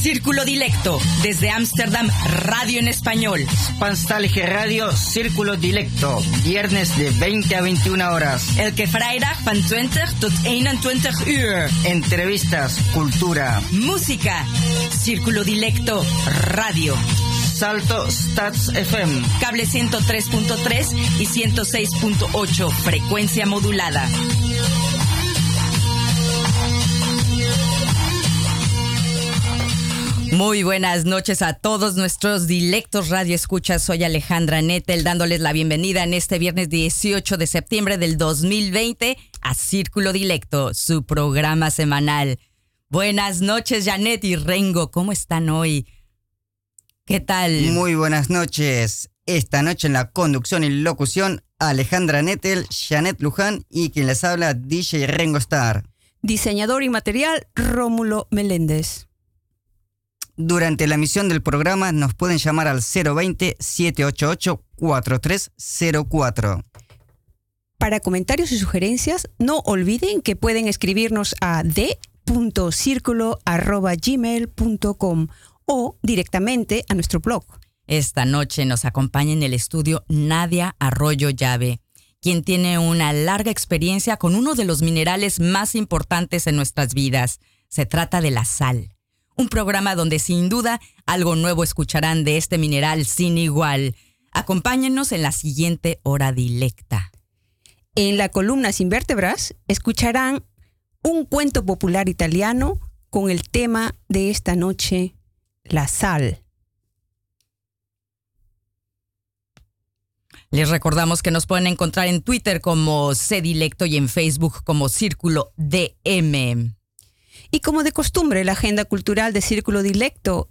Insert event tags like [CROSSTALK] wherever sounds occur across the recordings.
Círculo Dilecto, desde Ámsterdam, radio en español. Spanstalge Radio, Círculo Dilecto, viernes de 20 a 21 horas. Elke vrijdag van 20 tot 21 uur. Entrevistas, cultura, música. Círculo Dilecto, radio. Salto Stats FM. Cable 103.3 y 106.8, frecuencia modulada. Muy buenas noches a todos nuestros dilectos radio escuchas. Soy Alejandra Nettel dándoles la bienvenida en este viernes 18 de septiembre del 2020 a Círculo Dilecto, su programa semanal. Buenas noches, Janet y Rengo. ¿Cómo están hoy? ¿Qué tal? Muy buenas noches. Esta noche en la conducción y locución, Alejandra Nettel, Janet Luján y quien les habla, DJ Rengo Star. Diseñador y material, Rómulo Meléndez. Durante la emisión del programa nos pueden llamar al 020-788-4304. Para comentarios y sugerencias, no olviden que pueden escribirnos a d.circulo.gmail.com o directamente a nuestro blog. Esta noche nos acompaña en el estudio Nadia Arroyo Llave, quien tiene una larga experiencia con uno de los minerales más importantes en nuestras vidas. Se trata de la sal un programa donde sin duda algo nuevo escucharán de este mineral sin igual. Acompáñenos en la siguiente hora dilecta. En la columna Sin vértebras escucharán un cuento popular italiano con el tema de esta noche, la sal. Les recordamos que nos pueden encontrar en Twitter como Cdilecto y en Facebook como Círculo DM. Y como de costumbre, la agenda cultural de Círculo Dilecto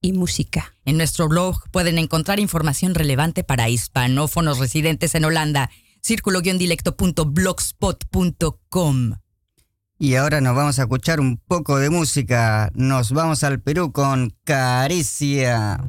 y música. En nuestro blog pueden encontrar información relevante para hispanófonos residentes en Holanda. Círculo-dilecto.blogspot.com. Y ahora nos vamos a escuchar un poco de música. Nos vamos al Perú con Caricia.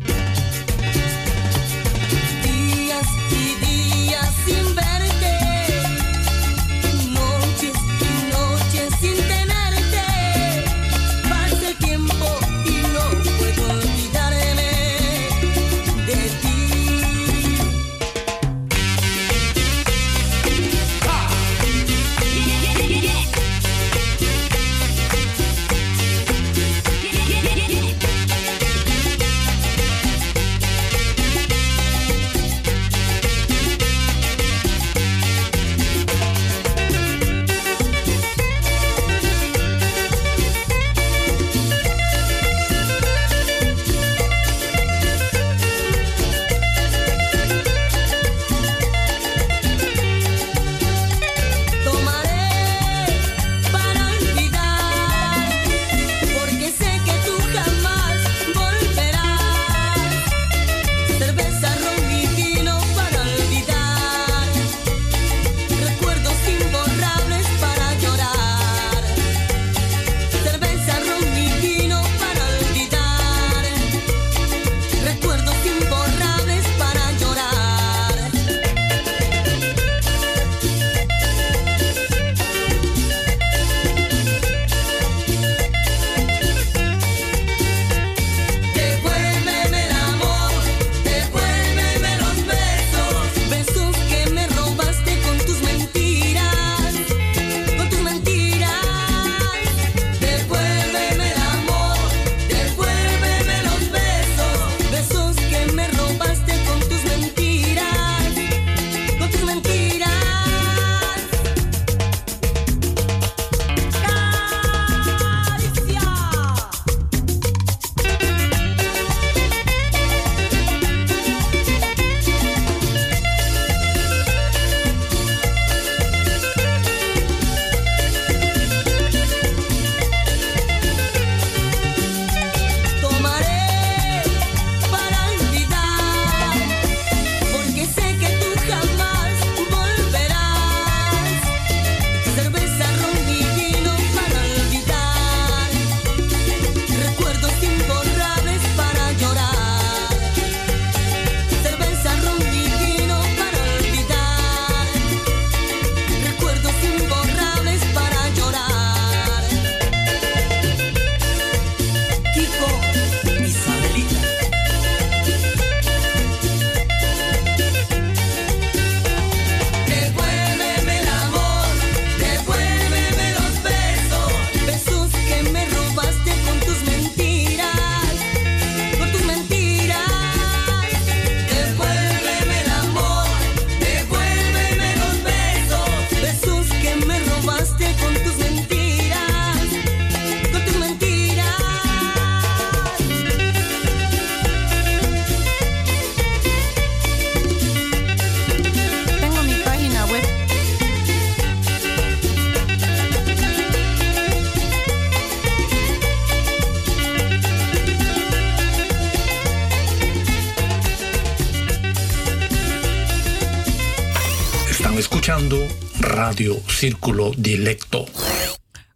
Radio Círculo Dilecto.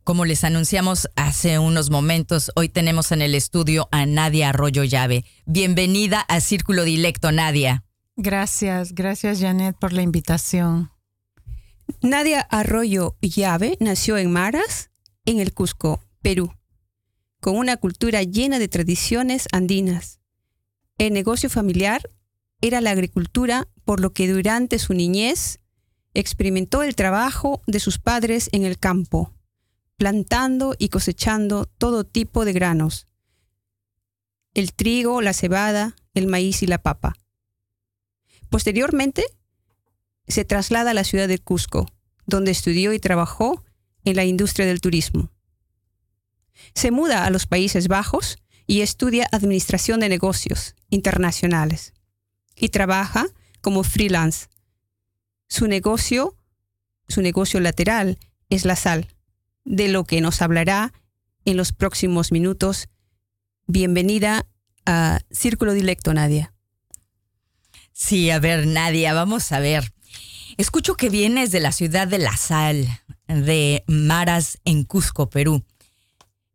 Como les anunciamos hace unos momentos, hoy tenemos en el estudio a Nadia Arroyo Llave. Bienvenida a Círculo Dilecto, Nadia. Gracias, gracias Janet por la invitación. Nadia Arroyo Llave nació en Maras, en el Cusco, Perú, con una cultura llena de tradiciones andinas. El negocio familiar era la agricultura, por lo que durante su niñez experimentó el trabajo de sus padres en el campo, plantando y cosechando todo tipo de granos, el trigo, la cebada, el maíz y la papa. Posteriormente, se traslada a la ciudad de Cusco, donde estudió y trabajó en la industria del turismo. Se muda a los Países Bajos y estudia Administración de Negocios Internacionales y trabaja como freelance. Su negocio, su negocio lateral es la sal, de lo que nos hablará en los próximos minutos. Bienvenida a Círculo Dilecto, Nadia. Sí, a ver, Nadia, vamos a ver. Escucho que vienes de la ciudad de La Sal, de Maras, en Cusco, Perú.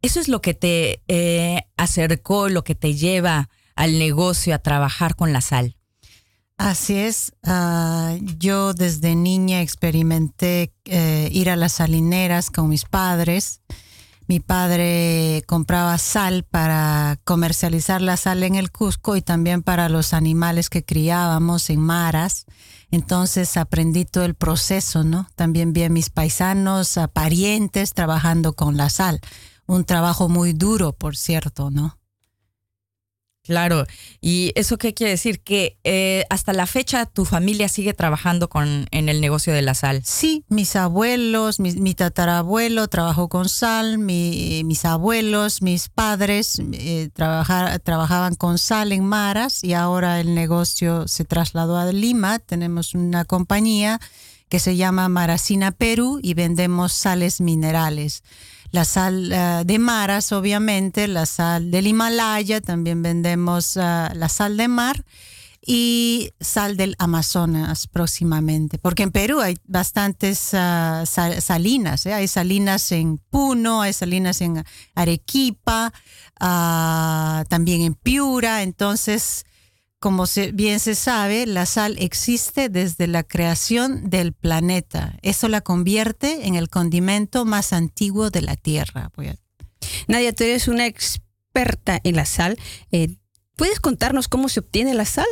¿Eso es lo que te eh, acercó, lo que te lleva al negocio, a trabajar con la sal? Así es. Ah, yo desde niña experimenté eh, ir a las salineras con mis padres. Mi padre compraba sal para comercializar la sal en el Cusco y también para los animales que criábamos en maras. Entonces aprendí todo el proceso, ¿no? También vi a mis paisanos, a parientes trabajando con la sal un trabajo muy duro, por cierto, ¿no? Claro, y eso qué quiere decir que eh, hasta la fecha tu familia sigue trabajando con en el negocio de la sal. Sí, mis abuelos, mi, tatarabuelo trabajó con sal, mis abuelos, mis padres eh, trabajaban con sal en Maras y ahora el negocio se trasladó a Lima. Tenemos una compañía que se llama Maracina Perú y vendemos sales minerales la sal eh, de maras, obviamente, la sal del Himalaya, también vendemos eh, la sal de mar y sal del Amazonas próximamente, porque en Perú hay bastantes eh, salinas, hay salinas en Puno, hay salinas en Arequipa, ah, también en Piura, entonces como bien se sabe, la sal existe desde la creación del planeta. Eso la convierte en el condimento más antiguo de la Tierra. Nadia, tú eres una experta en la sal. Eh, ¿Puedes contarnos cómo se obtiene la sal?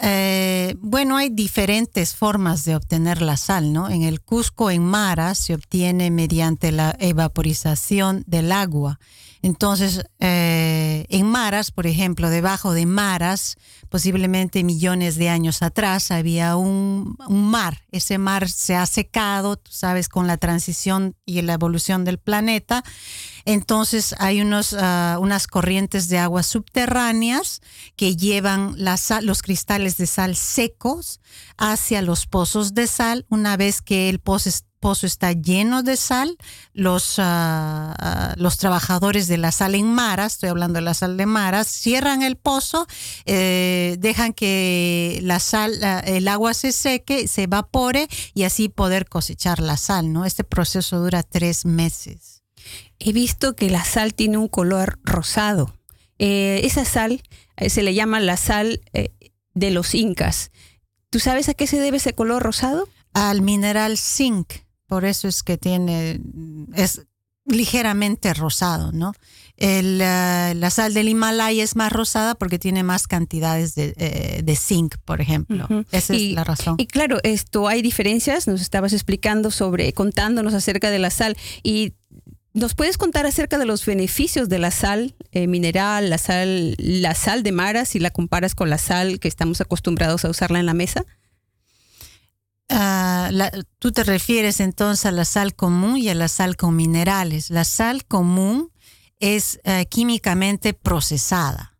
Eh, bueno, hay diferentes formas de obtener la sal, ¿no? En el Cusco, en Mara, se obtiene mediante la evaporización del agua. Entonces, eh, en maras, por ejemplo, debajo de maras, posiblemente millones de años atrás, había un, mar. Ese mar se ha secado, sabes, con la transición y la evolución del planeta. Entonces hay unos, ah, unas corrientes de agua subterráneas que llevan la los cristales de sal secos hacia los pozos de sal. Una vez que el pozo pozo está lleno de sal, los, ah, los trabajadores de la sal en maras, estoy hablando de la sal de maras, cierran el pozo, eh, dejan que la sal, el agua se seque, se evapore y así poder cosechar la sal, ¿no? Este proceso dura tres meses. He visto que la sal tiene un color rosado. Eh, esa sal eh, se le llama la sal de los incas. ¿Tú sabes a qué se debe ese color rosado? Al mineral zinc por eso es que tiene, es ligeramente rosado, ¿no? El, eh, la sal del Himalaya es más rosada porque tiene más cantidades de, eh, zinc, por ejemplo. Esa es la razón. Y claro, esto hay diferencias. Nos estabas explicando sobre, contándonos acerca de la sal y ¿Nos puedes contar acerca de los beneficios de la sal eh, mineral, la sal, la sal de maras, si la comparas con la sal que estamos acostumbrados a usarla en la mesa? Ah, tú te refieres entonces a la sal común y a la sal con minerales. La sal común es eh, químicamente procesada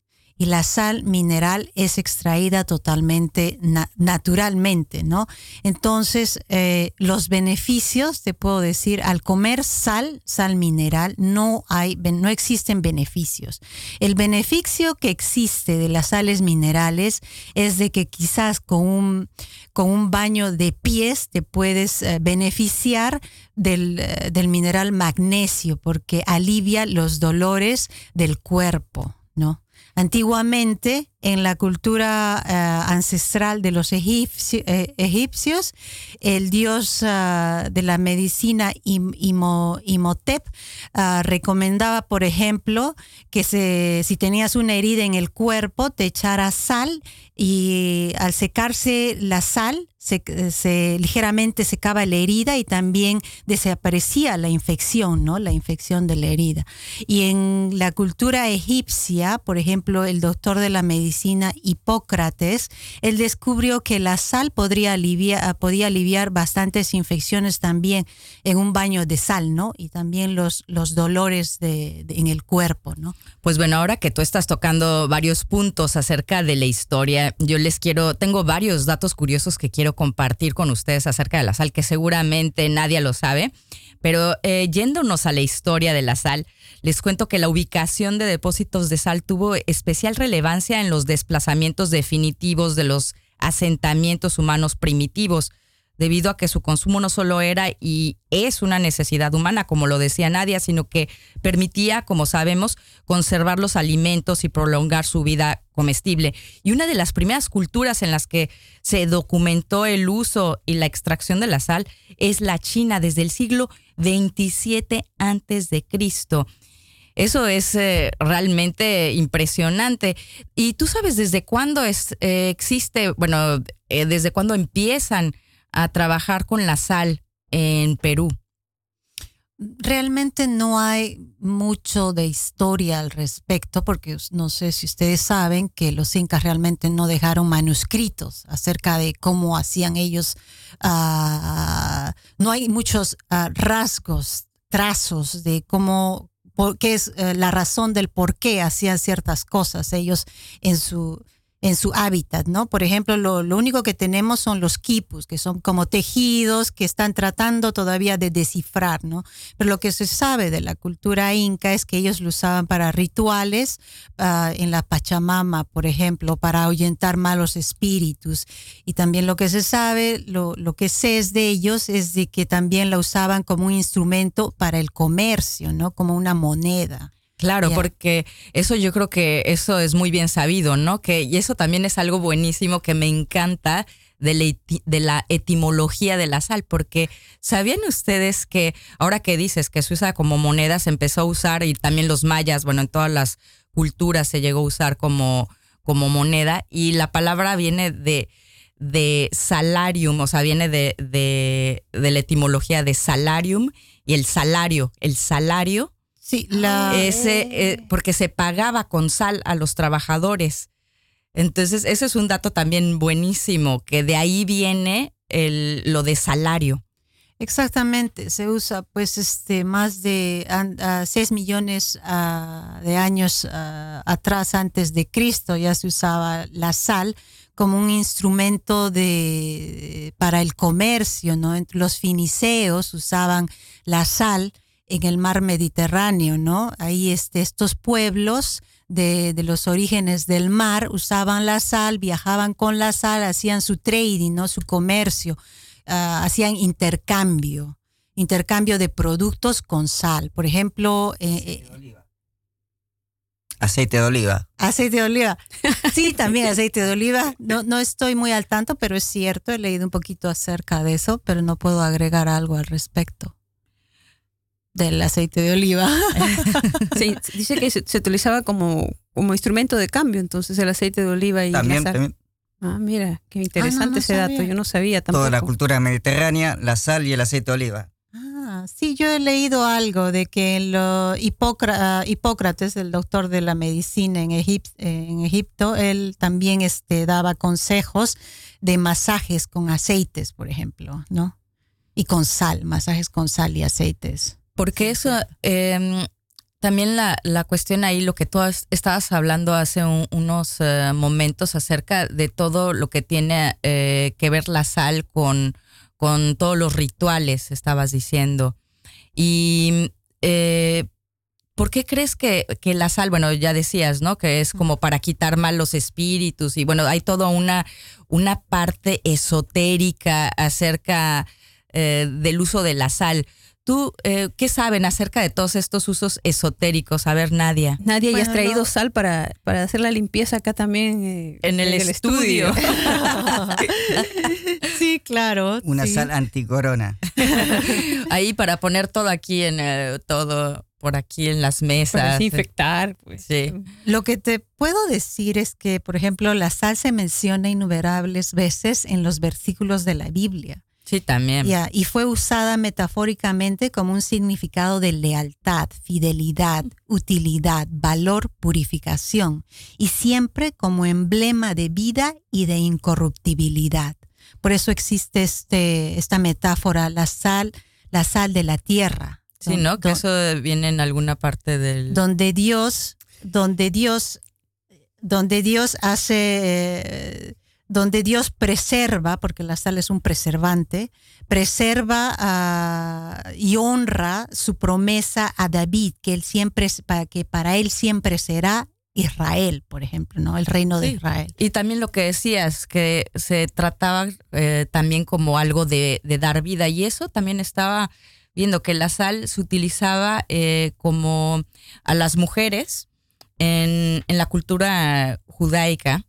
y la sal mineral es extraída totalmente naturalmente, ¿no? Entonces, eh, los beneficios, te puedo decir, al comer sal, sal mineral, no, hay, no existen beneficios. El beneficio que existe de las sales minerales es de que quizás con un, con un baño de pies te puedes eh, beneficiar del, eh, del mineral magnesio porque alivia los dolores del cuerpo, ¿no? Antiguamente, en la cultura eh, ancestral de los eh, egipcios, el dios eh, de la medicina Imhotep recomendaba, por ejemplo, que si tenías una herida en el cuerpo, te echaras sal y al secarse la sal, se, ligeramente secaba la herida y también desaparecía la infección, ¿no? La infección de la herida. Y en la cultura egipcia, por ejemplo, el doctor de la medicina Hipócrates, él descubrió que la sal podría aliviar, podía aliviar bastantes infecciones también en un baño de sal, ¿no? Y también los, los dolores de, en el cuerpo, ¿no? Pues bueno, ahora que tú estás tocando varios puntos acerca de la historia, yo les quiero, tengo varios datos curiosos que quiero compartir con ustedes acerca de la sal, que seguramente nadie lo sabe. Pero eh, yéndonos a la historia de la sal, les cuento que la ubicación de depósitos de sal tuvo especial relevancia en los desplazamientos definitivos de los asentamientos humanos primitivos debido a que su consumo no solo era y es una necesidad humana, como lo decía Nadia, sino que permitía, como sabemos, conservar los alimentos y prolongar su vida comestible. Y una de las primeras culturas en las que se documentó el uso y la extracción de la sal es la China desde el siglo 27 antes de Cristo. Eso es eh, realmente impresionante. ¿Y tú sabes desde cuándo es, eh, existe, bueno, eh, desde cuándo empiezan a trabajar con la sal en Perú? Realmente no hay mucho de historia al respecto, porque no sé si ustedes saben que los incas realmente no dejaron manuscritos acerca de cómo hacían ellos. Ah, no hay muchos ah, rasgos, trazos de cómo, qué es eh, la razón del por qué hacían ciertas cosas ellos en su en su hábitat, ¿no? Por ejemplo, lo, único que tenemos son los quipus, que son como tejidos que están tratando todavía de descifrar, ¿no? Pero lo que se sabe de la cultura inca es que ellos lo usaban para rituales ah, en la Pachamama, por ejemplo, para ahuyentar malos espíritus. Y también lo que se sabe, lo, que sé es de ellos, es de que también la usaban como un instrumento para el comercio, ¿no? Como una moneda. Claro, porque eso yo creo que eso es muy bien sabido, ¿no? Que, y eso también es algo buenísimo que me encanta de la, de la etimología de la sal, porque ¿sabían ustedes que ahora que dices que se usa como moneda, se empezó a usar y también los mayas, bueno, en todas las culturas se llegó a usar como, como moneda y la palabra viene de, de salarium, o sea, viene de, de, de la etimología de salarium y el salario, el salario Sí, la... Ese, eh, porque se pagaba con sal a los trabajadores. Entonces, ese es un dato también buenísimo, que de ahí viene el, lo de salario. Exactamente, se usa pues este más de 6 millones ah, de años ah, atrás antes de Cristo ya se usaba la sal como un instrumento de para el comercio, ¿no? Los finiceos usaban la sal en el mar Mediterráneo, ¿no? Ahí este, estos pueblos de, los orígenes del mar usaban la sal, viajaban con la sal, hacían su trading, ¿no? Su comercio, ah, hacían intercambio, intercambio de productos con sal. Por ejemplo, eh, eh, Aceite de oliva. Aceite de oliva. [LAUGHS] Sí, también aceite de oliva. No, no estoy muy al tanto, pero es cierto, he leído un poquito acerca de eso, pero no puedo agregar algo al respecto del aceite de oliva. [LAUGHS] sí, dice que se, utilizaba como, como instrumento de cambio, entonces el aceite de oliva y también, la sal. Ah, mira, qué ah, interesante ese dato, yo no sabía tampoco. Toda la cultura mediterránea, la sal y el aceite de oliva. Ah, sí, yo he leído algo de que lo Hipócrates, el doctor de la medicina en, en Egipto, él también este, daba consejos de masajes con aceites, por ejemplo, ¿no? Y con sal, masajes con sal y aceites. Porque eso, em, también la, la cuestión ahí, lo que tú estabas hablando hace unos eh, momentos acerca de todo lo que tiene eh, que ver la sal con, con todos los rituales, estabas diciendo. Y eh, ¿por qué crees que, que, la sal, bueno, ya decías, ¿no? Que es como para quitar malos espíritus y bueno, hay toda una, una parte esotérica acerca del uso de la sal. ¿Tú eh, qué saben acerca de todos estos usos esotéricos? A ver, Nadia. Nadia, ya has traído sal para, para hacer la limpieza acá también. Eh, en el, estudio. [LAUGHS] sí, claro. Una sal anticorona. [LAUGHS] Ahí para poner todo aquí en todo por aquí en las mesas. Para desinfectar. Pues. Sí. Lo que te puedo decir es que, por ejemplo, la sal se menciona innumerables veces en los versículos de la Biblia. Sí, también. y fue usada metafóricamente como un significado de lealtad, fidelidad, utilidad, valor, purificación, y siempre como emblema de vida y de incorruptibilidad. Por eso existe este, esta metáfora, la sal, la sal de la tierra. Sí, ¿no? Que eso viene en alguna parte del... Donde Dios, donde Dios, donde Dios hace... Eh, donde Dios preserva, porque la sal es un preservante, preserva ah, y honra su promesa a David, que él siempre que para él siempre será Israel, por ejemplo, ¿no? El reino de Israel. Y también lo que decías, que se trataba eh, también como algo de, dar vida, y eso también estaba viendo que la sal se utilizaba eh, como a las mujeres en, en la cultura judaica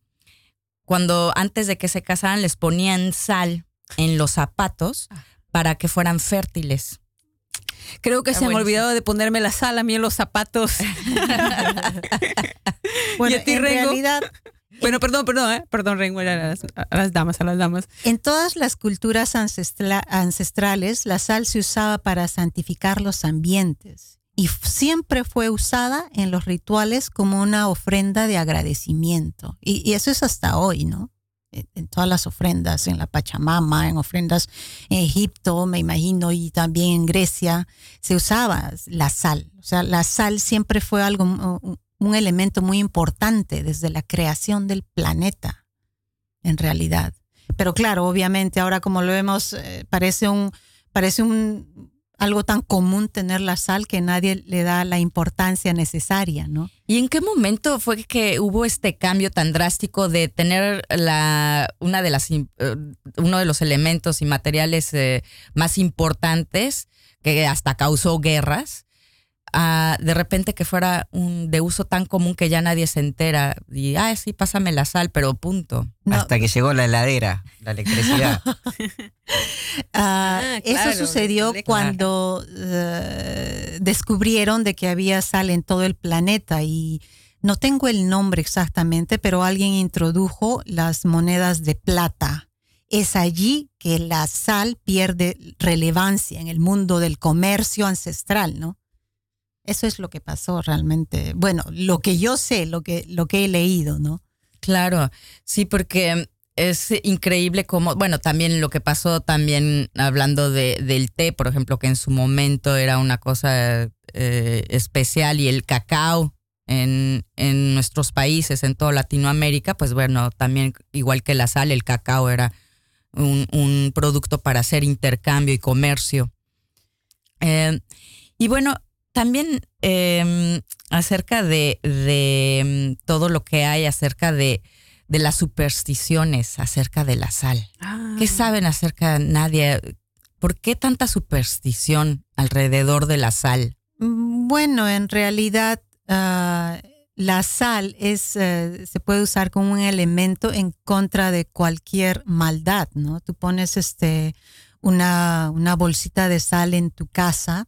cuando antes de que se casaran les ponían sal en los zapatos ah. para que fueran fértiles. Creo que se me ha olvidado de ponerme la sal a mí en los zapatos. [LAUGHS] bueno, en realidad... Bueno, perdón, perdón, ¿eh? perdón, Rengo, a las, a las, damas, a las damas. En todas las culturas ancestrales, la sal se usaba para santificar los ambientes y siempre fue usada en los rituales como una ofrenda de agradecimiento. Y, eso es hasta hoy, ¿no? En, todas las ofrendas, en la Pachamama, en ofrendas en Egipto, me imagino, y también en Grecia, se usaba la sal. O sea, la sal siempre fue algo, un elemento muy importante desde la creación del planeta, en realidad. Pero claro, obviamente ahora como lo vemos, eh, parece un, parece un, algo tan común tener la sal que nadie le da la importancia necesaria, ¿no? ¿Y en qué momento fue que hubo este cambio tan drástico de tener la una de las eh, uno de los elementos y materiales eh, más importantes que hasta causó guerras de repente que fuera un, de uso tan común que ya nadie se entera y, ah, sí, pásame la sal, pero punto. Hasta que llegó la heladera, la electricidad. [LAUGHS] Ah, ah, eso sucedió cuando eh, descubrieron de que había sal en todo el planeta y no tengo el nombre exactamente, pero alguien introdujo las monedas de plata. Es allí que la sal pierde relevancia en el mundo del comercio ancestral, ¿no? Eso es lo que pasó realmente. Bueno, lo que yo sé, lo que, lo que he leído, ¿no? Claro, sí, porque es increíble como, bueno, también lo que pasó también hablando de, del té, por ejemplo, que en su momento era una cosa eh, especial y el cacao en, en nuestros países, en toda Latinoamérica, pues bueno, también igual que la sal, el cacao era un, producto para hacer intercambio y comercio. Eh, y bueno, también em, acerca de, em, todo lo que hay acerca de, las supersticiones acerca de la sal. ¿Qué ah. saben acerca de nadie? ¿Por qué tanta superstición alrededor de la sal? Mm, bueno, en realidad ah, la sal es, eh, se puede usar como un elemento en contra de cualquier maldad, ¿no? Tú pones este, una, una bolsita de sal en tu casa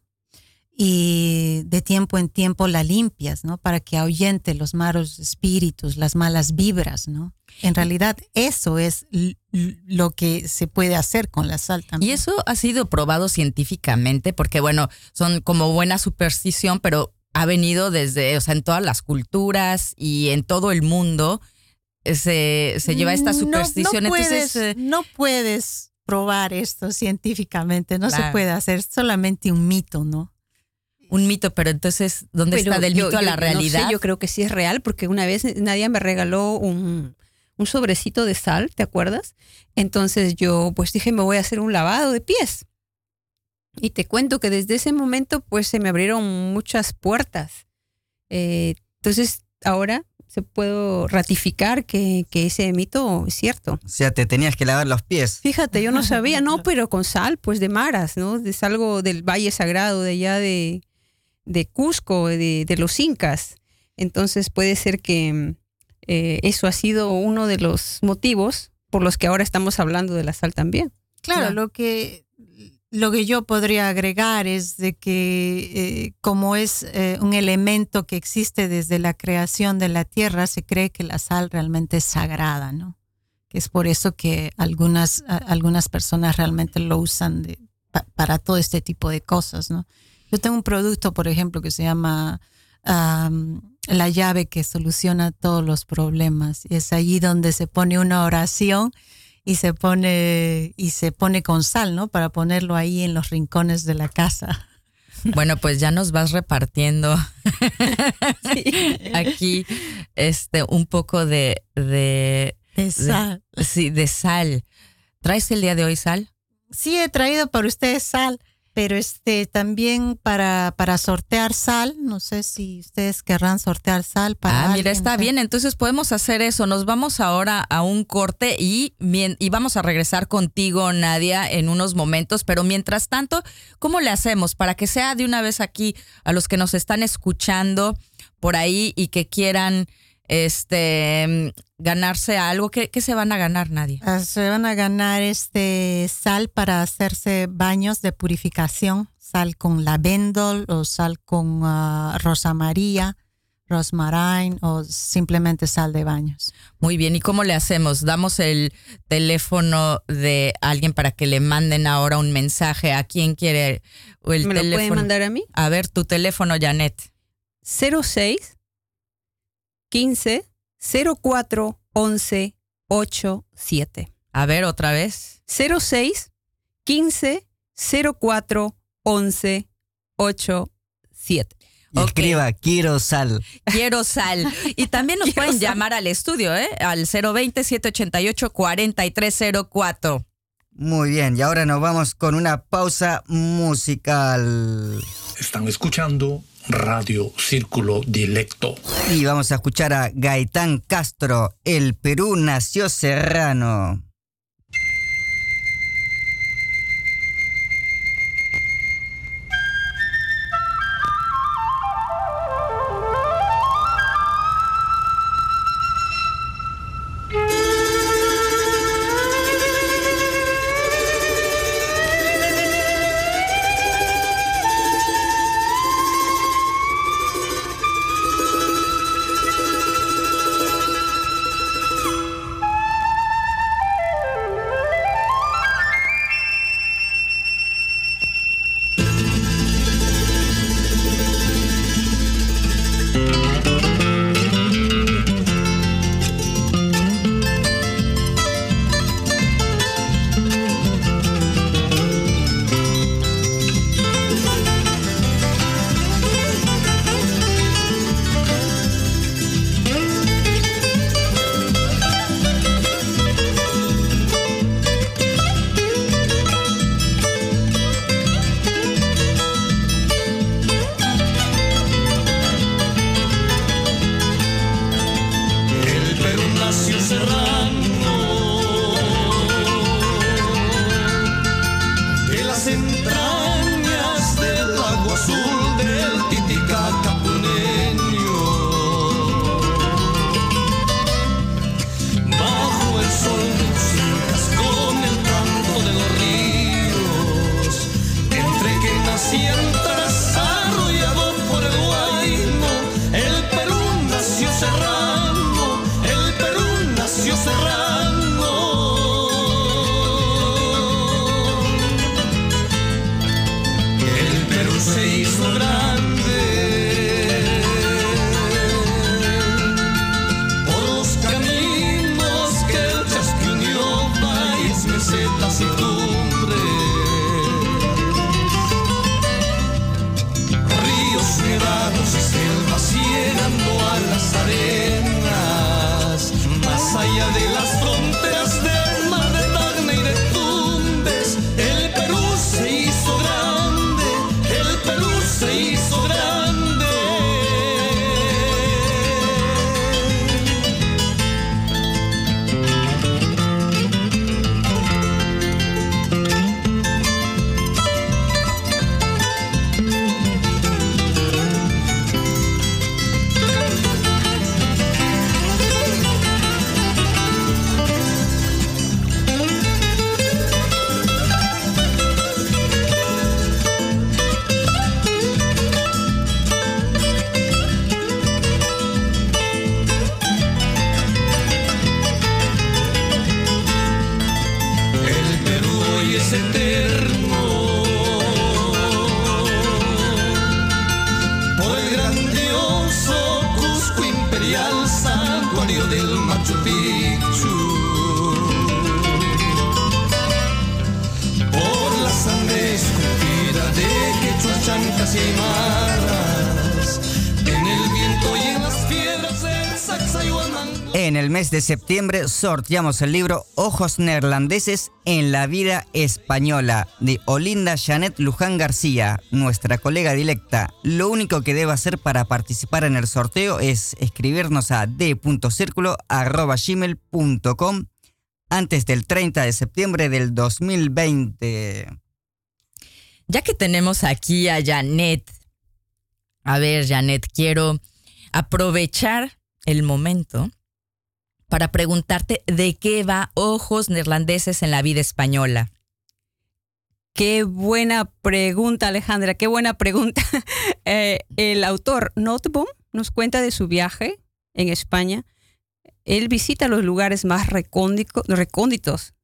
y de tiempo en tiempo la limpias, ¿no? Para que ahuyente los malos espíritus, las malas vibras, ¿no? En realidad eso es lo que se puede hacer con la sal también. Y eso ha sido probado científicamente porque, bueno, son como buena superstición, pero ha venido desde, o sea, en todas las culturas y en todo el mundo se, se lleva esta superstición. No, puedes, eh, no puedes probar esto científicamente, no se puede hacer, solamente un mito, ¿no? Un mito, pero entonces, ¿dónde Pero está del yo- mito a yo la no sé, realidad? yo creo que sí es real, porque una vez Nadia me regaló un, un sobrecito de sal, ¿te acuerdas? Entonces yo pues dije, me voy a hacer un lavado de pies. Y te cuento que desde ese momento pues se me abrieron muchas puertas. Eh, entonces ahora se puedo ratificar que, que ese mito es cierto. O sea, te tenías que lavar los pies. Fíjate, yo no sabía, no, [LAUGHS] pero con sal, pues de maras, ¿no? Es algo del Valle Sagrado de allá de, de Cusco, de, de los incas. Entonces puede ser que eh, eso ha sido uno de los motivos por los que ahora estamos hablando de la sal también. Claro, lo que lo que yo podría agregar es de que eh, como es eh, un elemento que existe desde la creación de la tierra, se cree que la sal realmente es sagrada, ¿no? Que es por eso que algunas a- algunas personas realmente lo usan de- pa- para todo este tipo de cosas, ¿no? Yo tengo un producto, por ejemplo, que se llama am, la llave que soluciona todos los problemas. Y es allí donde se pone una oración y se pone y se pone con sal, ¿no? Para ponerlo ahí en los rincones de la casa. Bueno, pues ya nos vas repartiendo aquí este un poco de, de, De sal. sí, de sal. ¿Traes el día de hoy sal? Sí he traído para ustedes sal, pero este también para, para sortear sal. No sé si ustedes querrán sortear sal para. Ah, mira, está bien. Entonces podemos hacer eso. Nos vamos ahora a un corte y, mien- y vamos a regresar contigo, Nadia, en unos momentos. Pero mientras tanto, ¿cómo le hacemos para que sea de una vez aquí a los que nos están escuchando por ahí y que quieran este ganarse algo? ¿Qué, qué se van a ganar, Nadia? Ah, Se van a ganar este sal para hacerse baños de purificación, sal con lavendel o sal con ah, rosa maría, rosmarine o simplemente sal de baños. Muy bien, ¿y cómo le hacemos? Damos el teléfono de alguien para que le manden ahora un mensaje a quien quiere o el ¿Me lo teléfono. pueden mandar a mí? A ver, tu teléfono, Janet. 06 15 04 11 87. A ver, otra vez. 06 15 04 11 87. Y Ok. escriba, quiero sal. Quiero sal. Y también nos pueden sal. llamar al estudio, ¿eh? Al 020-788-4304. Muy bien, y ahora nos vamos con una pausa musical. Están escuchando Radio Círculo Dilecto. Y vamos a escuchar a Gaitán Castro, El Perú nació serrano. En el mes de septiembre sorteamos el libro Ojos Neerlandeses en la vida española de Olinda Janet Luján García, nuestra colega directa. Lo único que debe hacer para participar en el sorteo es escribirnos a d.circulo.gmail.com antes del 30 de septiembre del 2020. Ya que tenemos aquí a Janet, a ver Janet, quiero aprovechar el momento para preguntarte de qué va Ojos Neerlandeses en la vida española. Qué buena pregunta, Alejandra, qué buena pregunta. [LAUGHS] Eh, el autor Noteboom nos cuenta de su viaje en España. Él visita los lugares más recónditos.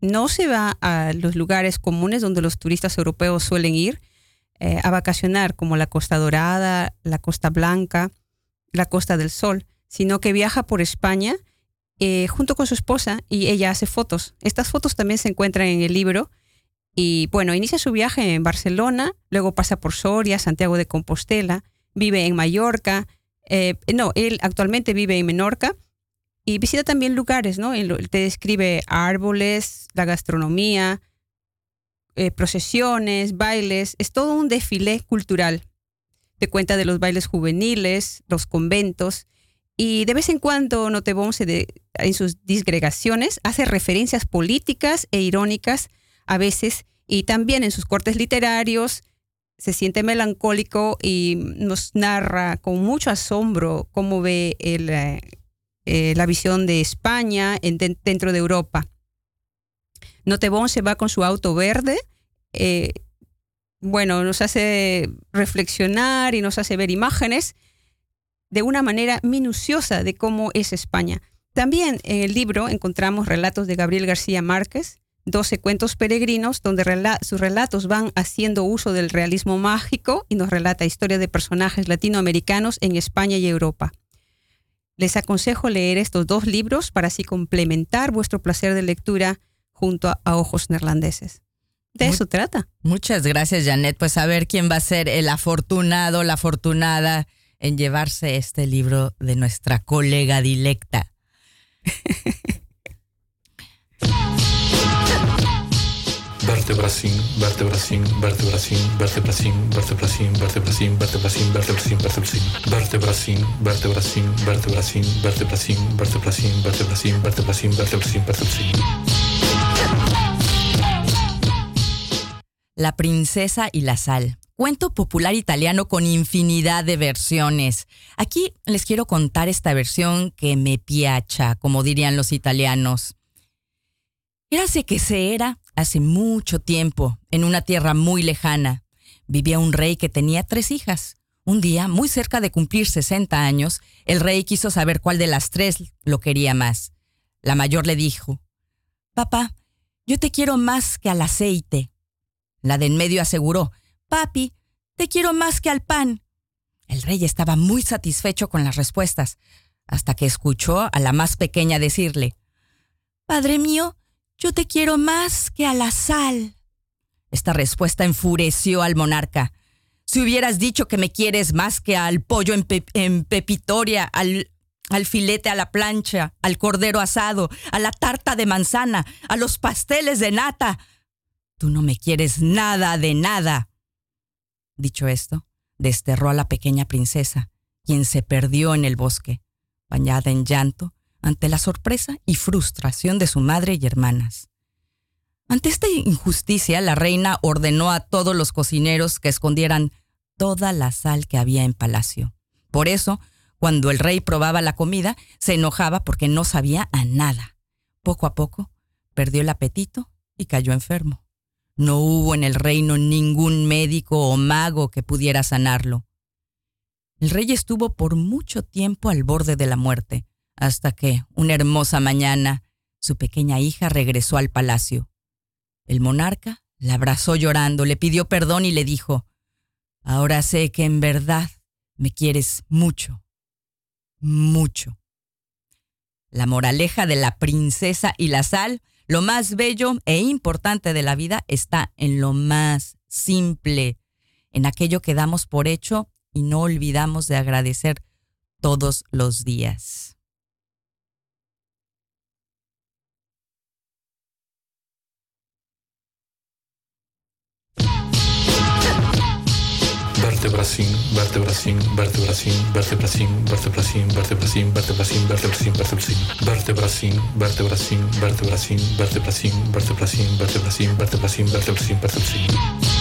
No se va a los lugares comunes donde los turistas europeos suelen ir eh, a vacacionar, como la Costa Dorada, la Costa Blanca, la Costa del Sol, sino que viaja por España eh, junto con su esposa y ella hace fotos. Estas fotos también se encuentran en el libro. Y bueno, inicia su viaje en Barcelona, luego pasa por Soria, Santiago de Compostela, vive en Mallorca. Eh, no, él actualmente vive en Menorca y visita también lugares, ¿no? Él te describe árboles, la gastronomía, eh, procesiones, bailes. Es todo un desfile cultural. Te cuenta de los bailes juveniles, los conventos y de vez en cuando Notebón se en sus disgregaciones hace referencias políticas e irónicas a veces y también en sus cortes literarios se siente melancólico y nos narra con mucho asombro cómo ve eh, eh, la visión de España dentro de Europa. Notebón se va con su auto verde. Eh, bueno, nos hace reflexionar y nos hace ver imágenes de una manera minuciosa de cómo es España. También en el libro encontramos relatos de Gabriel García Márquez, 12 cuentos peregrinos, donde sus relatos van haciendo uso del realismo mágico y nos relata historias de personajes latinoamericanos en España y Europa. Les aconsejo leer estos dos libros para así complementar vuestro placer de lectura junto a, ojos neerlandeses. De eso trata. Muchas gracias, Janet. Pues a ver quién va a ser el afortunado, la afortunada en llevarse este libro de nuestra colega dilecta. La princesa y la sal cuento popular italiano con infinidad de versiones. Aquí les quiero contar esta versión que me piacha, como dirían los italianos. Érase que se era hace mucho tiempo, en una tierra muy lejana. Vivía un rey que tenía tres hijas. Un día, muy cerca de cumplir 60 años, el rey quiso saber cuál de las tres lo quería más. La mayor le dijo, Papá, yo te quiero más que al aceite. La de en medio aseguró, Papi, te quiero más que al pan. El rey estaba muy satisfecho con las respuestas, hasta que escuchó a la más pequeña decirle, Padre mío, yo te quiero más que a la sal. Esta respuesta enfureció al monarca. Si hubieras dicho que me quieres más que al pollo en, pepitoria, al filete a la plancha, al cordero asado, a la tarta de manzana, a los pasteles de nata, tú no me quieres nada de nada. Dicho esto, desterró a la pequeña princesa, quien se perdió en el bosque, bañada en llanto ante la sorpresa y frustración de su madre y hermanas. Ante esta injusticia, la reina ordenó a todos los cocineros que escondieran toda la sal que había en palacio. Por eso, cuando el rey probaba la comida, se enojaba porque no sabía a nada. Poco a poco, perdió el apetito y cayó enfermo. No hubo en el reino ningún médico o mago que pudiera sanarlo. El rey estuvo por mucho tiempo al borde de la muerte, hasta que, una hermosa mañana, su pequeña hija regresó al palacio. El monarca la abrazó llorando, le pidió perdón y le dijo, Ahora sé que en verdad me quieres mucho, mucho. La moraleja de la princesa y la sal, lo más bello e importante de la vida está en lo más simple, en aquello que damos por hecho y no olvidamos de agradecer todos los días. Vertebracin, vertebracin, vertebracin, vertebracin, vertebracin, vertebracin, vertebracin, vertebracin, vertebracin, vertebracin, vertebracin, vertebracin, vertebracin, vertebracin, vertebracin, vertebracin, vertebracin, vertebracin.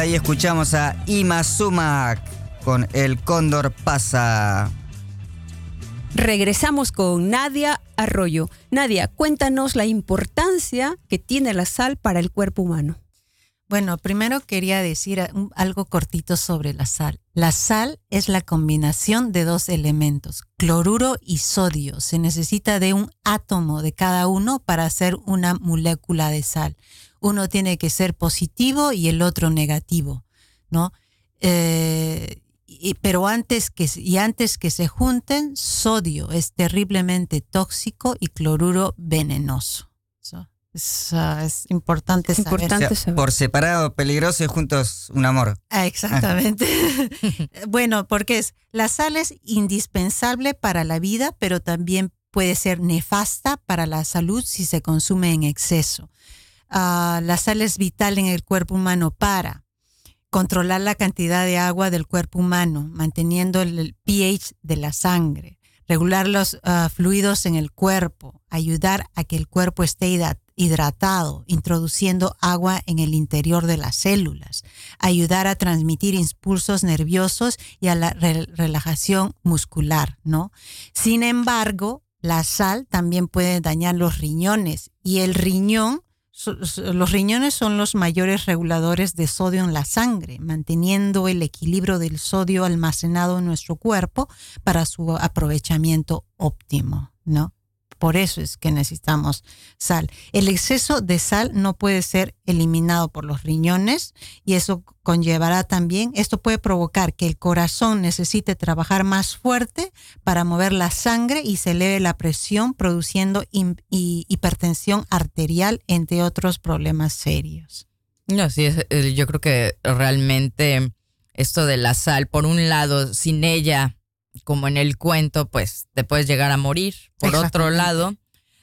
Ahí escuchamos a Ima Sumac con El Cóndor pasa. Regresamos con Nadia Arroyo. Nadia, cuéntanos la importancia que tiene la sal para el cuerpo humano. Bueno, primero quería decir algo cortito sobre la sal. La sal es la combinación de dos elementos, cloruro y sodio. Se necesita de un átomo de cada uno para hacer una molécula de sal. Uno tiene que ser positivo y el otro negativo, ¿no? Eh, y- pero antes que, y antes que se junten, sodio es terriblemente tóxico y cloruro venenoso. So, Es, ah, es importante saber. Importante O sea, saber. por separado, peligroso y juntos un amor. Ah, exactamente. [LAUGHS] bueno, porque es, la sal es indispensable para la vida, pero también puede ser nefasta para la salud si se consume en exceso. La sal es vital en el cuerpo humano para controlar la cantidad de agua del cuerpo humano, manteniendo el, pH de la sangre, regular los ah, fluidos en el cuerpo, ayudar a que el cuerpo esté hidra- hidratado, introduciendo agua en el interior de las células, ayudar a transmitir impulsos nerviosos y a la re- relajación muscular, ¿no? Sin embargo, la sal también puede dañar los riñones y el riñón, los riñones son los mayores reguladores de sodio en la sangre, manteniendo el equilibrio del sodio almacenado en nuestro cuerpo para su aprovechamiento óptimo, ¿no? Por eso es que necesitamos sal. El exceso de sal no puede ser eliminado por los riñones y eso conllevará también, esto puede provocar que el corazón necesite trabajar más fuerte para mover la sangre y se eleve la presión, produciendo hipertensión arterial, entre otros problemas serios. No, sí, eh, yo creo que realmente esto de la sal, por un lado, sin ella, como en el cuento, pues te puedes llegar a morir. Por otro lado,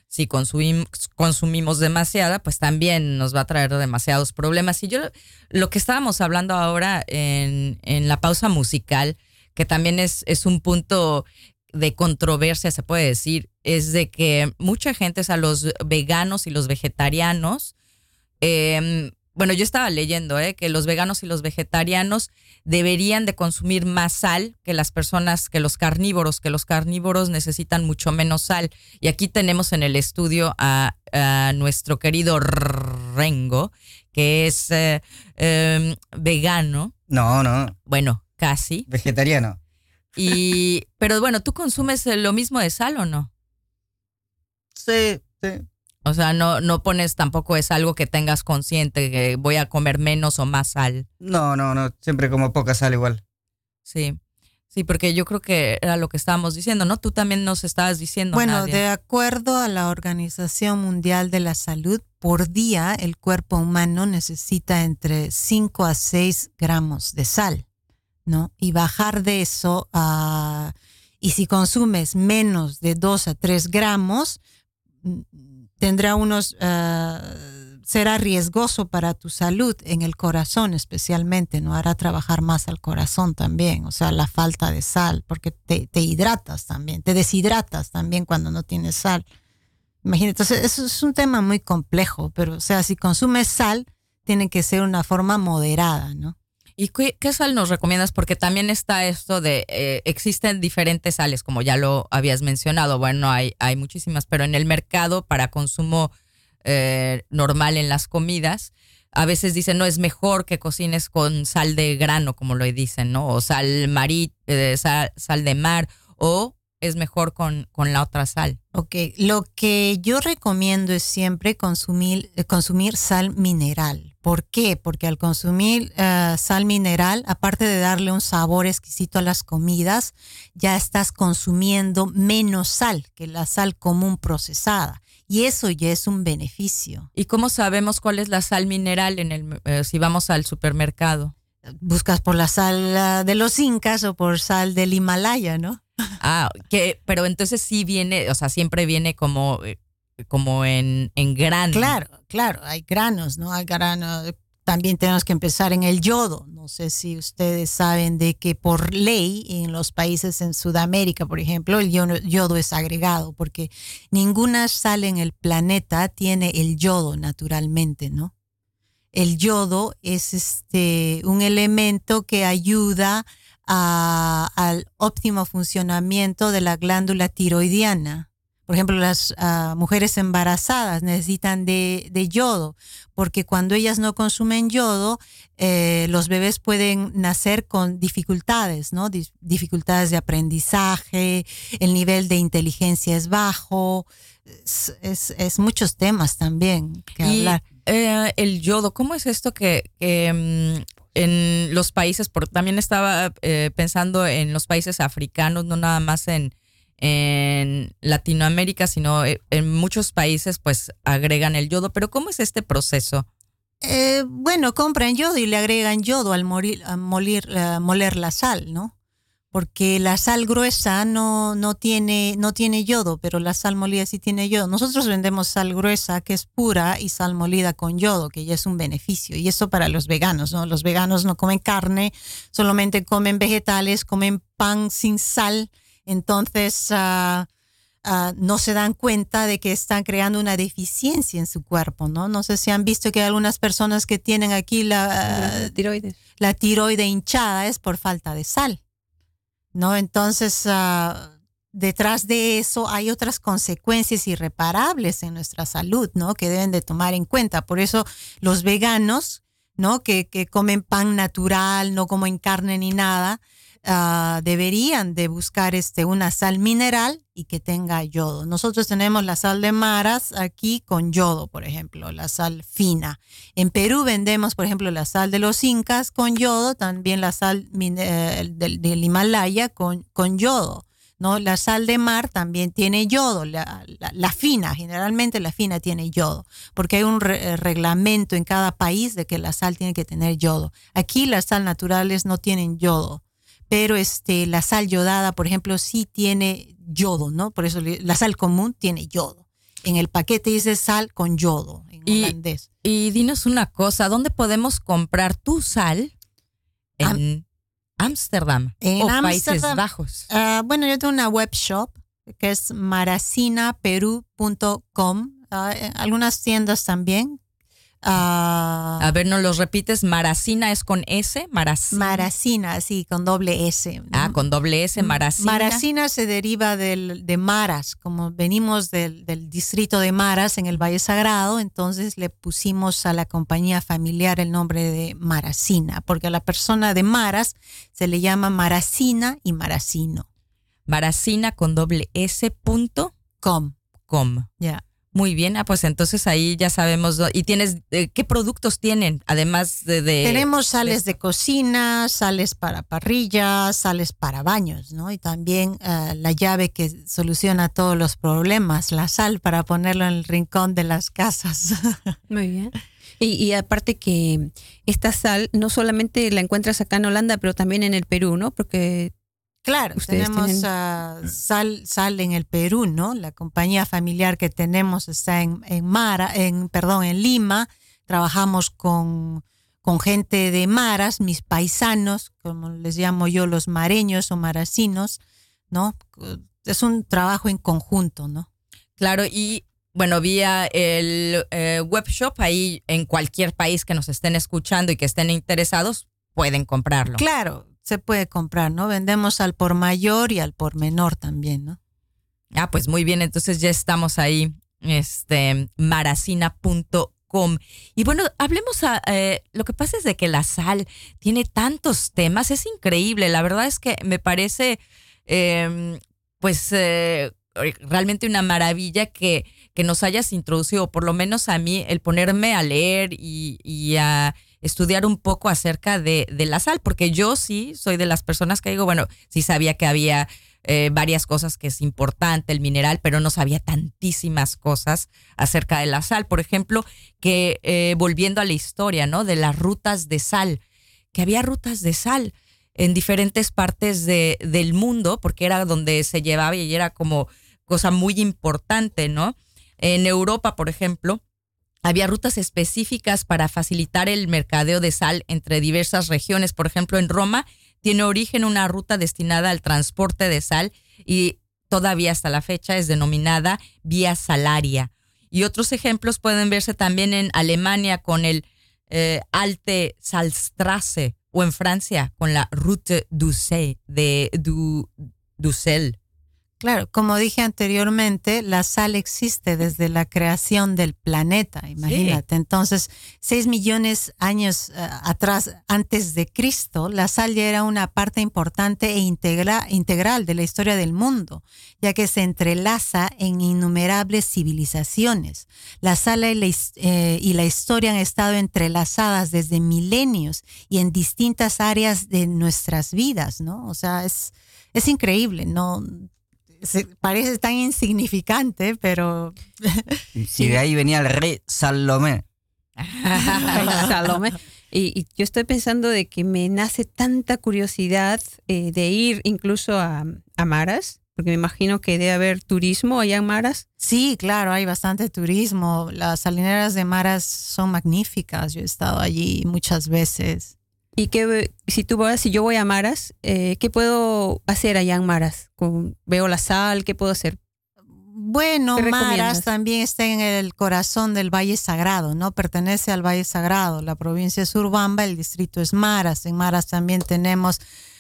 si consumim- consumimos demasiada, pues también nos va a traer demasiados problemas. Y yo, lo que estábamos hablando ahora en, en la pausa musical, que también es, es un punto de controversia, se puede decir, es de que mucha gente, o sea, los veganos y los vegetarianos, eh, bueno, yo estaba leyendo eh, que los veganos y los vegetarianos deberían de consumir más sal que las personas, que los carnívoros, que los carnívoros necesitan mucho menos sal. Y aquí tenemos en el estudio a, a nuestro querido Rengo, que es eh, eh, vegano, No, no, bueno, casi. vegetariano. Y, pero bueno, ¿tú consumes lo mismo de sal o no? Sí, sí. O sea, no, no pones tampoco es algo que tengas consciente, que voy a comer menos o más sal. No, no, no, siempre como poca sal igual. Sí. Sí, porque yo creo que era lo que estábamos diciendo, ¿no? Tú también nos estabas diciendo. Bueno, Nadia. de acuerdo a la Organización Mundial de la Salud, por día el cuerpo humano necesita entre 5 a 6 gramos de sal, ¿no? Y bajar de eso a... Y si consumes menos de 2 a 3 gramos, tendrá unos... ah, será riesgoso para tu salud en el corazón especialmente, ¿no? Hará trabajar más al corazón también, o sea, la falta de sal, porque te, te hidratas también, te deshidratas también cuando no tienes sal. Imagínate, entonces eso es un tema muy complejo, pero o sea, si consumes sal, tiene que ser una forma moderada, ¿no? ¿Y qué, sal nos recomiendas? Porque también está esto de, eh, existen diferentes sales, como ya lo habías mencionado. Bueno, hay, hay muchísimas, pero en el mercado para consumo eh, normal en las comidas, a veces dicen, no, es mejor que cocines con sal de grano, como lo dicen, ¿no? O sal marí, eh, sal, sal de mar, o es mejor con, con la otra sal. Ok, lo que yo recomiendo es siempre consumir, eh, consumir sal mineral. ¿Por qué? Porque al consumir eh, sal mineral, aparte de darle un sabor exquisito a las comidas, ya estás consumiendo menos sal que la sal común procesada. Y eso ya es un beneficio. ¿Y cómo sabemos cuál es la sal mineral en el, eh, si vamos al supermercado? Buscas por la sal ah, de los incas o por sal del Himalaya, ¿no? Ah, que, pero entonces sí viene, o sea, siempre viene como, eh, como en, en grano. Claro, claro, hay granos, ¿no? Hay granos. También tenemos que empezar en el yodo. No sé si ustedes saben de que por ley en los países en Sudamérica, por ejemplo, el yodo, yodo es agregado porque ninguna sal en el planeta tiene el yodo naturalmente, ¿no? El yodo es este un elemento que ayuda a- al óptimo funcionamiento de la glándula tiroidiana. Por ejemplo, las ah, mujeres embarazadas necesitan de, de yodo, porque cuando ellas no consumen yodo, eh, los bebés pueden nacer con dificultades, ¿no? Dif- dificultades de aprendizaje, el nivel de inteligencia es bajo, es, es- es muchos temas también que Y hablar. eh, el yodo, ¿cómo es esto que, que, mm, en los países, porque también estaba eh, pensando en los países africanos, no nada más en, en Latinoamérica, sino eh, en muchos países pues agregan el yodo. Pero ¿cómo es este proceso? Eh, bueno, compran yodo y le agregan yodo al, morir, al moler la sal, ¿no? Porque la sal gruesa no, no, tiene, no tiene yodo, pero la sal molida sí tiene yodo. Nosotros vendemos sal gruesa que es pura y sal molida con yodo, que ya es un beneficio. Y eso para los veganos, ¿no? Los veganos no comen carne, solamente comen vegetales, comen pan sin sal. Entonces, ah, ah, no se dan cuenta de que están creando una deficiencia en su cuerpo, ¿no? No sé si han visto que hay algunas personas que tienen aquí la, tiroides. la tiroide hinchada es por falta de sal, ¿no? Entonces, ah, detrás de eso hay otras consecuencias irreparables en nuestra salud, ¿no? Que deben de tomar en cuenta. Por eso los veganos, ¿no? Que, que comen pan natural, no comen carne ni nada, ah, deberían de buscar este, una sal mineral y que tenga yodo. Nosotros tenemos la sal de maras aquí con yodo, por ejemplo, la sal fina. En Perú vendemos, por ejemplo, la sal de los incas con yodo, también la sal eh, del, Himalaya con, con yodo. ¿no? La sal de mar también tiene yodo, la, fina, generalmente la fina tiene yodo, porque hay un eh, reglamento en cada país de que la sal tiene que tener yodo. Aquí las sal naturales no tienen yodo, pero este, la sal yodada, por ejemplo, sí tiene yodo, ¿no? Por eso la sal común tiene yodo. En el paquete dice sal con yodo, en Y- holandés. Y dinos una cosa, ¿dónde podemos comprar tu sal en Ámsterdam En o Países. Bajos? Ah, bueno, yo tengo una web shop que es maracinaperú.com. Ah, eh, algunas tiendas también. Ah, A ver, ¿nos los repites? Maracina es con S, Maracina. Maracina, sí, con doble S. ah, con doble S, Maracina. Maracina se deriva del, de Maras, como venimos del, del distrito de Maras en el Valle Sagrado, entonces le pusimos a la compañía familiar el nombre de Maracina, porque a la persona de Maras se le llama Maracina y Maracino. Maracina con doble S punto Com, com. ya. Muy bien, ah, pues entonces ahí ya sabemos. ¿Y tienes eh, qué productos tienen? Además de. de- Tenemos sales de cocina, sales para parrillas, sales para baños, ¿no? Y también eh, la llave que soluciona todos los problemas, la sal para ponerlo en el rincón de las casas. [LAUGHS] Muy bien. Y, y aparte que esta sal no solamente la encuentras acá en Holanda, pero también en el Perú, ¿no? Porque Claro, Ustedes tenemos tienen- ah, sal, sal en el Perú, ¿no? La compañía familiar que tenemos está en, en Mara, en, perdón, en Lima. Trabajamos con, con gente de Maras, mis paisanos, como les llamo yo, los mareños o maracinos, ¿no? Es un trabajo en conjunto, ¿no? Claro, y bueno, vía el eh, web shop, ahí en cualquier país que nos estén escuchando y que estén interesados, pueden comprarlo. Claro, se puede comprar, ¿no? Vendemos al por mayor y al por menor también, ¿no? Ah, pues muy bien, entonces ya estamos ahí, este, maracina.com. Y bueno, hablemos, a, eh, lo que pasa es de que la sal tiene tantos temas, es increíble, la verdad es que me parece, eh, pues, eh, realmente una maravilla que, que nos hayas introducido, por lo menos a mí, el ponerme a leer y, y a estudiar un poco acerca de, de la sal, porque yo sí soy de las personas que digo, bueno, sí sabía que había eh, varias cosas que es importante, el mineral, pero no sabía tantísimas cosas acerca de la sal. Por ejemplo, que eh, volviendo a la historia, ¿no? De las rutas de sal, que había rutas de sal en diferentes partes de, del mundo, porque era donde se llevaba y era como cosa muy importante, ¿no? En Europa, por ejemplo, había rutas específicas para facilitar el mercadeo de sal entre diversas regiones. Por ejemplo, en Roma tiene origen una ruta destinada al transporte de sal y todavía hasta la fecha es denominada vía salaria. Y otros ejemplos pueden verse también en Alemania con el eh, Alte Salstrasse o en Francia con la Route du de. Claro, como dije anteriormente, la sal existe desde la creación del planeta, imagínate. Entonces, seis millones años eh, atrás, antes de Cristo, la sal ya era una parte importante e integra- integral de la historia del mundo, ya que se entrelaza en innumerables civilizaciones. La sal y la, eh, y la historia han estado entrelazadas desde milenios y en distintas áreas de nuestras vidas, ¿no? O sea, es, es increíble, ¿no? Se- parece tan insignificante, pero Si [LAUGHS] de ahí venía el rey Salomé. Salome. Y, y yo estoy pensando de que me nace tanta curiosidad eh, de ir incluso a, a Maras, porque me imagino que debe haber turismo allá en Maras. sí, claro, hay bastante turismo. Las salineras de Maras son magníficas. Yo he estado allí muchas veces. Y que si tú vas, si yo voy a Maras, eh, ¿qué puedo hacer allá en Maras? Con- veo la sal, ¿qué puedo hacer? Bueno, ¿Qué Maras también está en el corazón del Valle Sagrado, ¿no? Pertenece al Valle Sagrado. La provincia es Urbamba, el distrito es Maras. En Maras también tenemos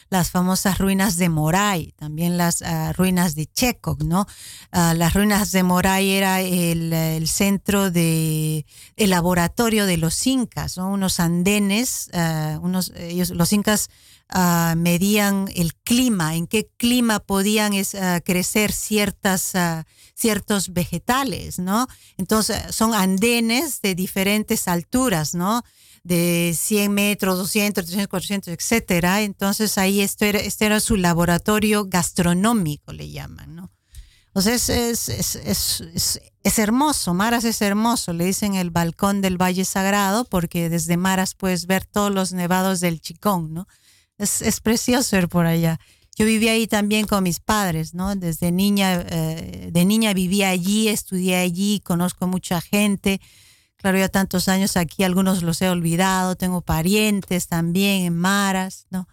las famosas ruinas de Moray, también las ah, ruinas de Checo, ¿no? Ah, las ruinas de Moray era el, el centro de el laboratorio de los incas, ¿no? Unos andenes, ah, unos ellos los incas medían el clima, en qué clima podían crecer ciertas ciertos vegetales, ¿no? Entonces son andenes de diferentes alturas, ¿no? De 100 metros, 200, 300, 400, etcétera. Entonces ahí este era, este era su laboratorio gastronómico, le llaman, ¿no? O es, es, es, es, hermoso, Maras es hermoso, le dicen el balcón del Valle Sagrado porque desde Maras puedes ver todos los nevados del Chicón, ¿no? Es, precioso ir por allá. Yo viví ahí también con mis padres, ¿no? Desde niña, eh, de niña vivía allí, estudié allí, conozco mucha gente. Claro, ya tantos años aquí, algunos los he olvidado, tengo parientes también en Maras, ¿no?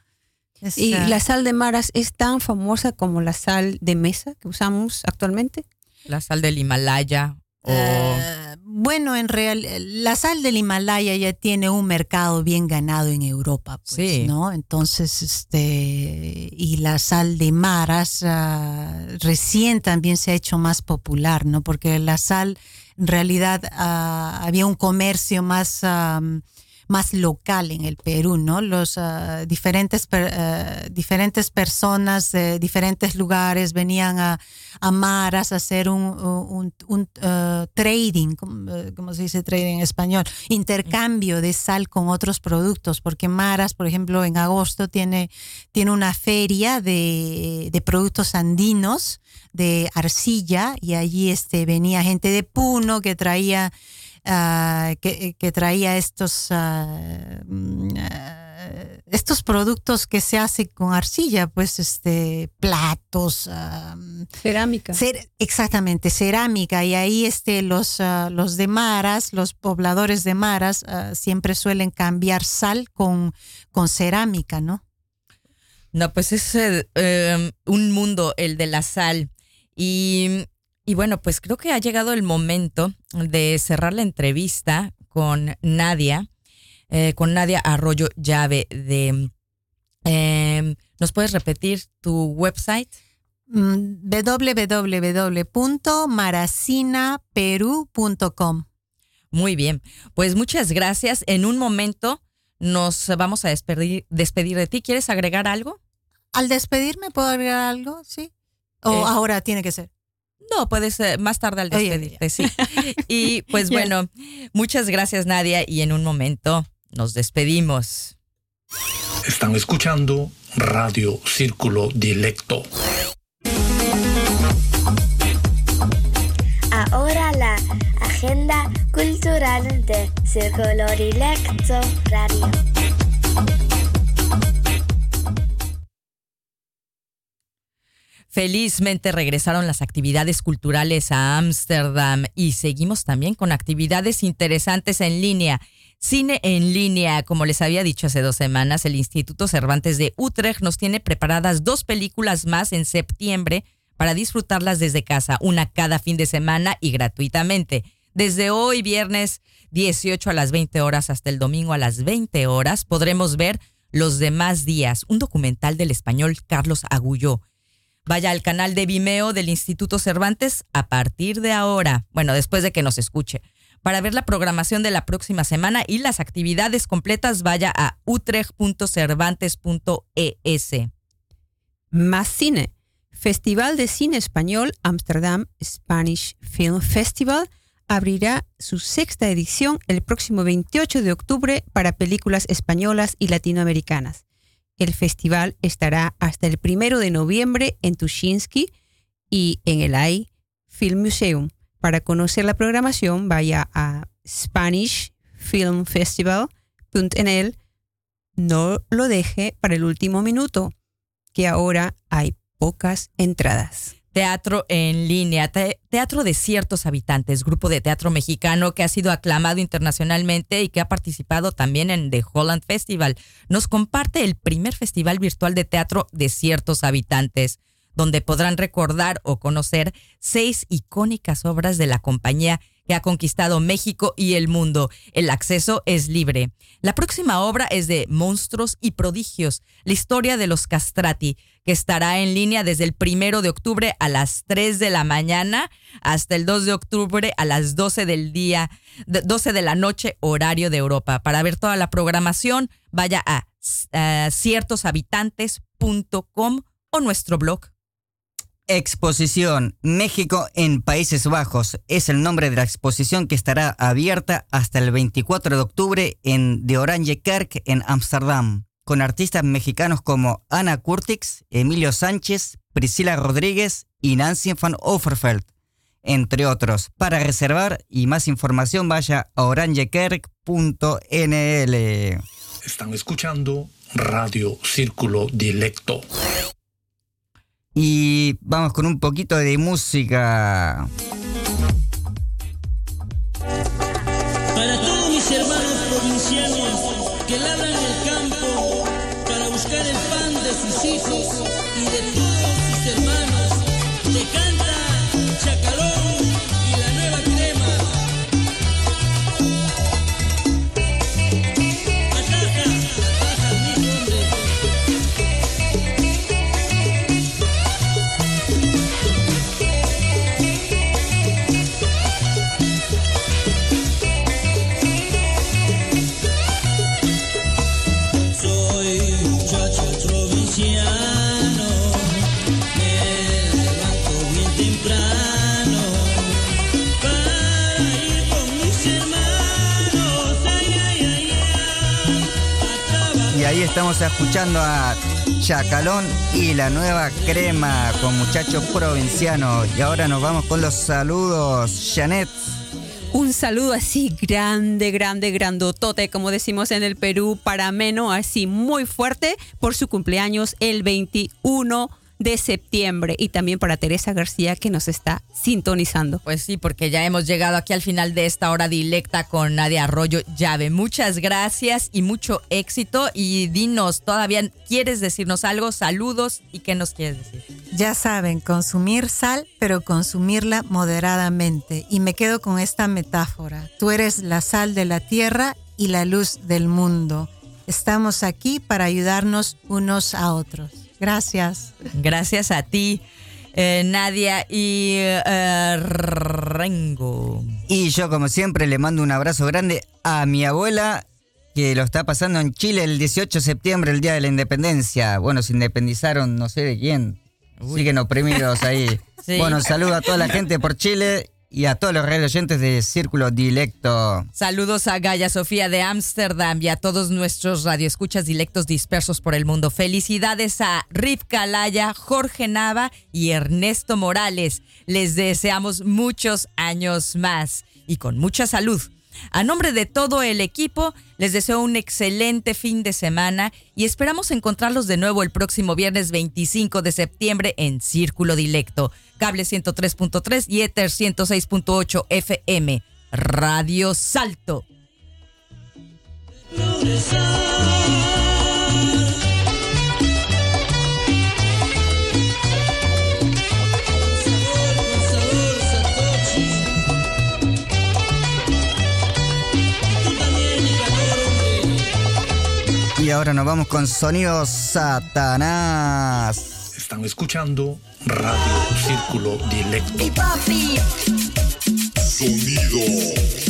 Es, ¿Y ah, la sal de Maras es tan famosa como la sal de mesa que usamos actualmente? La sal del Himalaya o Eh, bueno, en real, la sal del Himalaya ya tiene un mercado bien ganado en Europa, pues, Sí. ¿no? Entonces, este, y la sal de Maras ah, recién también se ha hecho más popular, ¿no? Porque la sal, en realidad, ah, había un comercio más, ah, más local en el Perú, ¿no? Los ah, diferentes, ah, diferentes personas de diferentes lugares venían a, a Maras a hacer un, un, un, uh, trading, ¿cómo, eh, cómo se dice trading en español? Intercambio de sal con otros productos, porque Maras, por ejemplo, en agosto tiene, tiene una feria de, de productos andinos, de arcilla, y allí este, venía gente de Puno que traía ah, que, que traía estos ah, estos productos que se hace con arcilla, pues este platos, Cerámica. cer- exactamente cerámica y ahí este los los de Maras, los pobladores de Maras siempre suelen cambiar sal con con cerámica, ¿no? No, pues es eh, eh, un mundo el de la sal. Y, y bueno, pues creo que ha llegado el momento de cerrar la entrevista con Nadia, eh, con Nadia Arroyo Llave de... eh, ¿Nos puedes repetir tu website? Mm, www.maracinaperú.com Muy bien, pues muchas gracias. En un momento nos vamos a despedir, despedir de ti. ¿Quieres agregar algo? Al despedirme puedo agregar algo, ¿sí? O Eh, ahora tiene que ser. No, puedes eh, más tarde al despedirte, sí. [LAUGHS] Y pues bueno, muchas gracias Nadia y en un momento nos despedimos. Están escuchando Radio Círculo Dilecto. Ahora la agenda cultural de Círculo Dilecto Radio. Felizmente regresaron las actividades culturales a Ámsterdam y seguimos también con actividades interesantes en línea. Cine en línea, como les había dicho hace dos semanas, el Instituto Cervantes de Utrecht nos tiene preparadas dos películas más en septiembre para disfrutarlas desde casa, una cada fin de semana y gratuitamente. Desde hoy, viernes 18 a las 20 horas hasta el domingo a las 20 horas, podremos ver Los demás días, un documental del español Carlos Agulló. Vaya al canal de Vimeo del Instituto Cervantes a partir de ahora, bueno, después de que nos escuche. Para ver la programación de la próxima semana y las actividades completas, vaya a utrecht.cervantes.es. Más cine. Festival de Cine Español Amsterdam Spanish Film Festival abrirá su sexta edición el próximo 28 de octubre para películas españolas y latinoamericanas. El festival estará hasta el primero de noviembre en Tuschinski y en el AI Film Museum. Para conocer la programación, vaya a SpanishFilmFestival.nl. No lo deje para el último minuto, que ahora hay pocas entradas. Teatro en línea, Teatro de ciertos habitantes, grupo de teatro mexicano que ha sido aclamado internacionalmente y que ha participado también en The Holland Festival. Nos comparte el primer festival virtual de teatro de ciertos habitantes, donde podrán recordar o conocer seis icónicas obras de la compañía que ha conquistado México y el mundo. El acceso es libre. La próxima obra es de Monstruos y Prodigios, la historia de los castrati, que estará en línea desde el primero de octubre a las 3 de la mañana hasta el 2 de octubre a las 12 del día, 12 de la noche, horario de Europa. Para ver toda la programación, vaya a ciertoshabitantes.com o nuestro blog Exposición México en Países Bajos es el nombre de la exposición que estará abierta hasta el 24 de octubre en De Oranje Kerk en Ámsterdam, con artistas mexicanos como Ana Curtix, Emilio Sánchez, Priscila Rodríguez y Nancy van Overfeld, entre otros. Para reservar y más información vaya a orangekerk.nl. Están escuchando Radio Círculo Directo. Y vamos con un poquito de música. Ahí estamos escuchando a Chacalón y la nueva crema con muchachos provincianos. Y ahora nos vamos con los saludos. Janet. Un saludo así grande, grande, grandotote, como decimos en el Perú, para Meno, así muy fuerte por su cumpleaños el 21 de septiembre. Y también para Teresa García, que nos está sintonizando. Pues sí, porque ya hemos llegado aquí al final de esta hora directa con Nadia Arroyo Llave. Muchas gracias y mucho éxito. Y dinos, ¿todavía quieres decirnos algo? Saludos y qué nos quieres decir. Ya saben, consumir sal, pero consumirla moderadamente. Y me quedo con esta metáfora. Tú eres la sal de la tierra y la luz del mundo. Estamos aquí para ayudarnos unos a otros. Gracias. Gracias a ti, eh, Nadia y eh, Rengo. Y yo, como siempre, le mando un abrazo grande a mi abuela, que lo está pasando en Chile el 18 de septiembre, el Día de la Independencia. Bueno, se independizaron, no sé de quién. Siguen oprimidos ahí. [LAUGHS] Sí. Bueno, saludo a toda la [LAUGHS] gente por Chile y a todos los oyentes de Círculo Directo. Saludos a Gaya Sofía de Ámsterdam y a todos nuestros radioescuchas directos dispersos por el mundo. Felicidades a Rivka Laya, Jorge Nava y Ernesto Morales. Les deseamos muchos años más y con mucha salud. A nombre de todo el equipo, les deseo un excelente fin de semana y esperamos encontrarlos de nuevo el próximo viernes 25 de septiembre en Círculo Dilecto, cable 103.3 y Ether 106.8 FM, Radio Salto. Ahora nos vamos con Sonido Satanás. Están escuchando Radio Círculo Directo. papi. Sonido.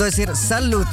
Faltó decir salud.